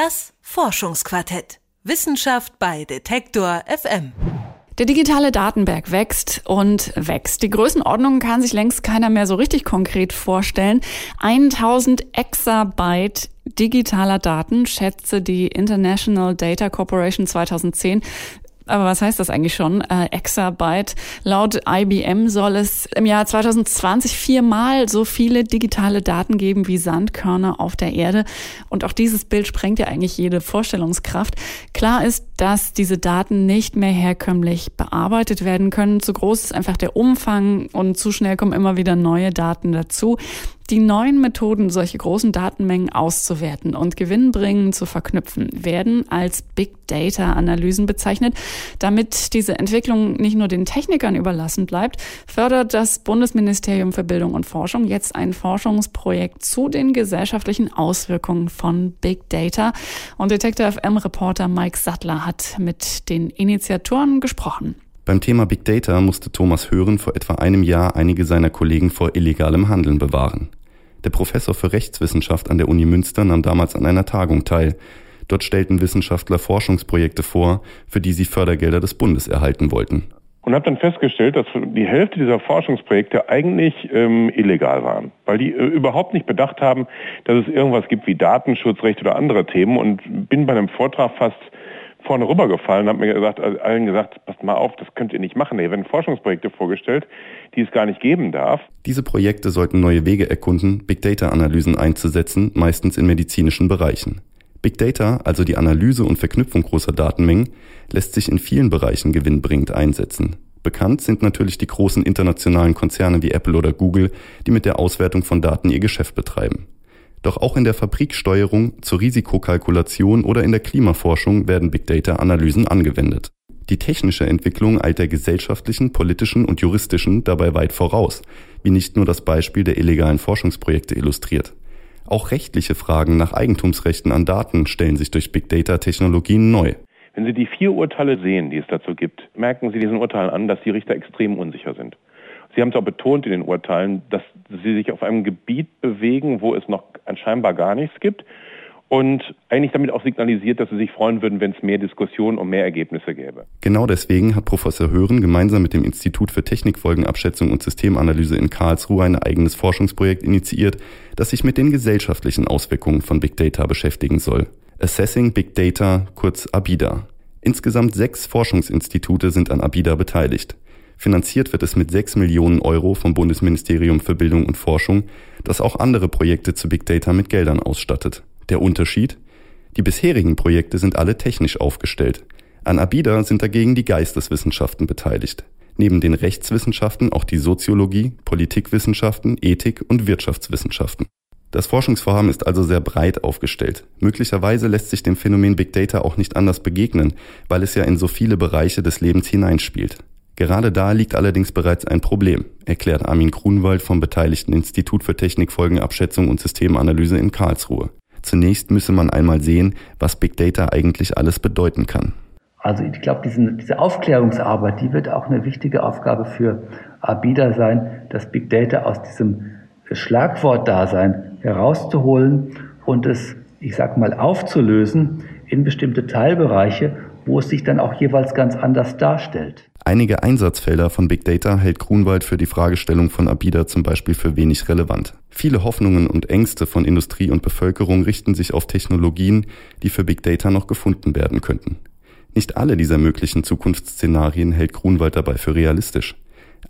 Das Forschungsquartett. Wissenschaft bei Detektor FM. Der digitale Datenberg wächst und wächst. Die Größenordnung kann sich längst keiner mehr so richtig konkret vorstellen. 1000 Exabyte digitaler Daten schätze die International Data Corporation 2010 aber was heißt das eigentlich schon? Äh, Exabyte. Laut IBM soll es im Jahr 2020 viermal so viele digitale Daten geben wie Sandkörner auf der Erde. Und auch dieses Bild sprengt ja eigentlich jede Vorstellungskraft. Klar ist, dass diese Daten nicht mehr herkömmlich bearbeitet werden können. Zu groß ist einfach der Umfang und zu schnell kommen immer wieder neue Daten dazu die neuen Methoden, solche großen Datenmengen auszuwerten und gewinnbringend zu verknüpfen, werden als Big Data Analysen bezeichnet. Damit diese Entwicklung nicht nur den Technikern überlassen bleibt, fördert das Bundesministerium für Bildung und Forschung jetzt ein Forschungsprojekt zu den gesellschaftlichen Auswirkungen von Big Data. Und Detektor FM Reporter Mike Sattler hat mit den Initiatoren gesprochen. Beim Thema Big Data musste Thomas Hören vor etwa einem Jahr einige seiner Kollegen vor illegalem Handeln bewahren. Der Professor für Rechtswissenschaft an der Uni Münster nahm damals an einer Tagung teil. Dort stellten Wissenschaftler Forschungsprojekte vor, für die sie Fördergelder des Bundes erhalten wollten. Und habe dann festgestellt, dass die Hälfte dieser Forschungsprojekte eigentlich ähm, illegal waren, weil die äh, überhaupt nicht bedacht haben, dass es irgendwas gibt wie Datenschutzrecht oder andere Themen und bin bei einem Vortrag fast vorne rübergefallen und habe mir gesagt, also allen gesagt, passt mal auf, das könnt ihr nicht machen. Hier werden Forschungsprojekte vorgestellt, die es gar nicht geben darf. Diese Projekte sollten neue Wege erkunden, Big Data-Analysen einzusetzen, meistens in medizinischen Bereichen. Big Data, also die Analyse und Verknüpfung großer Datenmengen, lässt sich in vielen Bereichen gewinnbringend einsetzen. Bekannt sind natürlich die großen internationalen Konzerne wie Apple oder Google, die mit der Auswertung von Daten ihr Geschäft betreiben. Doch auch in der Fabriksteuerung, zur Risikokalkulation oder in der Klimaforschung werden Big Data-Analysen angewendet. Die technische Entwicklung eilt der gesellschaftlichen, politischen und juristischen dabei weit voraus, wie nicht nur das Beispiel der illegalen Forschungsprojekte illustriert. Auch rechtliche Fragen nach Eigentumsrechten an Daten stellen sich durch Big Data-Technologien neu. Wenn Sie die vier Urteile sehen, die es dazu gibt, merken Sie diesen Urteilen an, dass die Richter extrem unsicher sind. Sie haben es auch betont in den Urteilen, dass Sie sich auf einem Gebiet bewegen, wo es noch scheinbar gar nichts gibt und eigentlich damit auch signalisiert, dass sie sich freuen würden, wenn es mehr Diskussionen und mehr Ergebnisse gäbe. Genau deswegen hat Professor Hören gemeinsam mit dem Institut für Technikfolgenabschätzung und Systemanalyse in Karlsruhe ein eigenes Forschungsprojekt initiiert, das sich mit den gesellschaftlichen Auswirkungen von Big Data beschäftigen soll. Assessing Big Data, kurz ABIDA. Insgesamt sechs Forschungsinstitute sind an ABIDA beteiligt. Finanziert wird es mit 6 Millionen Euro vom Bundesministerium für Bildung und Forschung, das auch andere Projekte zu Big Data mit Geldern ausstattet. Der Unterschied? Die bisherigen Projekte sind alle technisch aufgestellt. An ABIDA sind dagegen die Geisteswissenschaften beteiligt. Neben den Rechtswissenschaften auch die Soziologie, Politikwissenschaften, Ethik und Wirtschaftswissenschaften. Das Forschungsvorhaben ist also sehr breit aufgestellt. Möglicherweise lässt sich dem Phänomen Big Data auch nicht anders begegnen, weil es ja in so viele Bereiche des Lebens hineinspielt. Gerade da liegt allerdings bereits ein Problem, erklärt Armin Grunwald vom beteiligten Institut für Technikfolgenabschätzung und Systemanalyse in Karlsruhe. Zunächst müsse man einmal sehen, was Big Data eigentlich alles bedeuten kann. Also ich glaube, diese, Aufklärungsarbeit, die wird auch eine wichtige Aufgabe für ABIDA sein, das Big Data aus diesem Schlagwortdasein herauszuholen und es, ich sag mal, aufzulösen in bestimmte Teilbereiche, wo es sich dann auch jeweils ganz anders darstellt. Einige Einsatzfelder von Big Data hält Grunwald für die Fragestellung von Abida zum Beispiel für wenig relevant. Viele Hoffnungen und Ängste von Industrie und Bevölkerung richten sich auf Technologien, die für Big Data noch gefunden werden könnten. Nicht alle dieser möglichen Zukunftsszenarien hält Grunwald dabei für realistisch.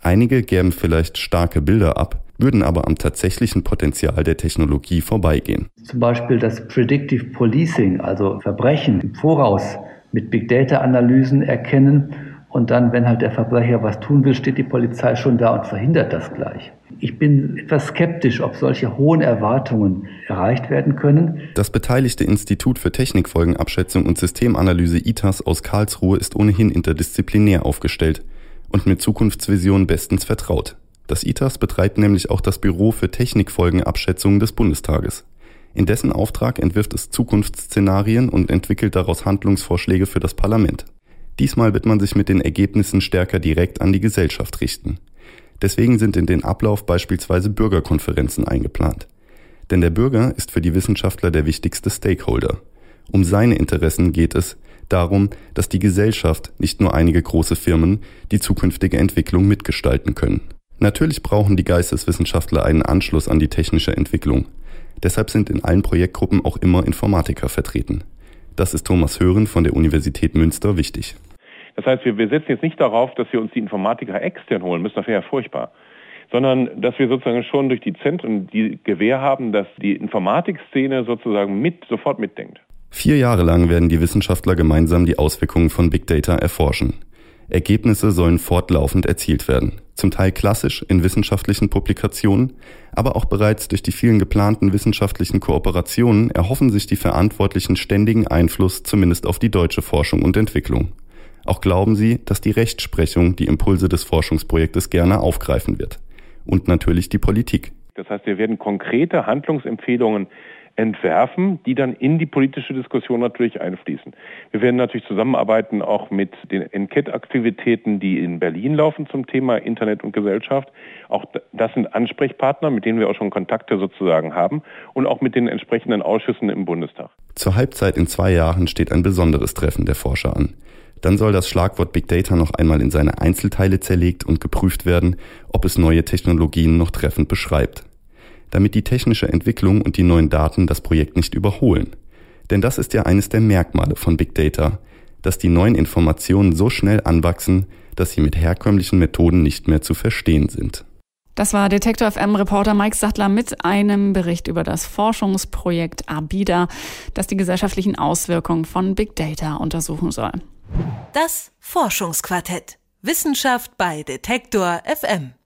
Einige gäben vielleicht starke Bilder ab, würden aber am tatsächlichen Potenzial der Technologie vorbeigehen. Zum Beispiel das Predictive Policing, also Verbrechen im Voraus mit Big Data Analysen erkennen und dann, wenn halt der Verbrecher was tun will, steht die Polizei schon da und verhindert das gleich. Ich bin etwas skeptisch, ob solche hohen Erwartungen erreicht werden können. Das beteiligte Institut für Technikfolgenabschätzung und Systemanalyse ITAS aus Karlsruhe ist ohnehin interdisziplinär aufgestellt und mit Zukunftsvisionen bestens vertraut. Das ITAS betreibt nämlich auch das Büro für Technikfolgenabschätzung des Bundestages. In dessen Auftrag entwirft es Zukunftsszenarien und entwickelt daraus Handlungsvorschläge für das Parlament. Diesmal wird man sich mit den Ergebnissen stärker direkt an die Gesellschaft richten. Deswegen sind in den Ablauf beispielsweise Bürgerkonferenzen eingeplant. Denn der Bürger ist für die Wissenschaftler der wichtigste Stakeholder. Um seine Interessen geht es darum, dass die Gesellschaft, nicht nur einige große Firmen, die zukünftige Entwicklung mitgestalten können. Natürlich brauchen die Geisteswissenschaftler einen Anschluss an die technische Entwicklung. Deshalb sind in allen Projektgruppen auch immer Informatiker vertreten. Das ist Thomas Hören von der Universität Münster wichtig. Das heißt, wir, wir setzen jetzt nicht darauf, dass wir uns die Informatiker extern holen müssen, das wäre ja furchtbar sondern dass wir sozusagen schon durch die Zentren die Gewähr haben, dass die Informatikszene sozusagen mit, sofort mitdenkt. Vier Jahre lang werden die Wissenschaftler gemeinsam die Auswirkungen von Big Data erforschen. Ergebnisse sollen fortlaufend erzielt werden, zum Teil klassisch in wissenschaftlichen Publikationen, aber auch bereits durch die vielen geplanten wissenschaftlichen Kooperationen erhoffen sich die Verantwortlichen ständigen Einfluss zumindest auf die deutsche Forschung und Entwicklung. Auch glauben sie, dass die Rechtsprechung die Impulse des Forschungsprojektes gerne aufgreifen wird. Und natürlich die Politik. Das heißt, wir werden konkrete Handlungsempfehlungen entwerfen, die dann in die politische Diskussion natürlich einfließen. Wir werden natürlich zusammenarbeiten auch mit den Enquete-Aktivitäten, die in Berlin laufen zum Thema Internet und Gesellschaft. Auch das sind Ansprechpartner, mit denen wir auch schon Kontakte sozusagen haben und auch mit den entsprechenden Ausschüssen im Bundestag. Zur Halbzeit in zwei Jahren steht ein besonderes Treffen der Forscher an. Dann soll das Schlagwort Big Data noch einmal in seine Einzelteile zerlegt und geprüft werden, ob es neue Technologien noch treffend beschreibt damit die technische Entwicklung und die neuen Daten das Projekt nicht überholen. Denn das ist ja eines der Merkmale von Big Data, dass die neuen Informationen so schnell anwachsen, dass sie mit herkömmlichen Methoden nicht mehr zu verstehen sind. Das war Detektor FM Reporter Mike Sattler mit einem Bericht über das Forschungsprojekt ABIDA, das die gesellschaftlichen Auswirkungen von Big Data untersuchen soll. Das Forschungsquartett. Wissenschaft bei Detektor FM.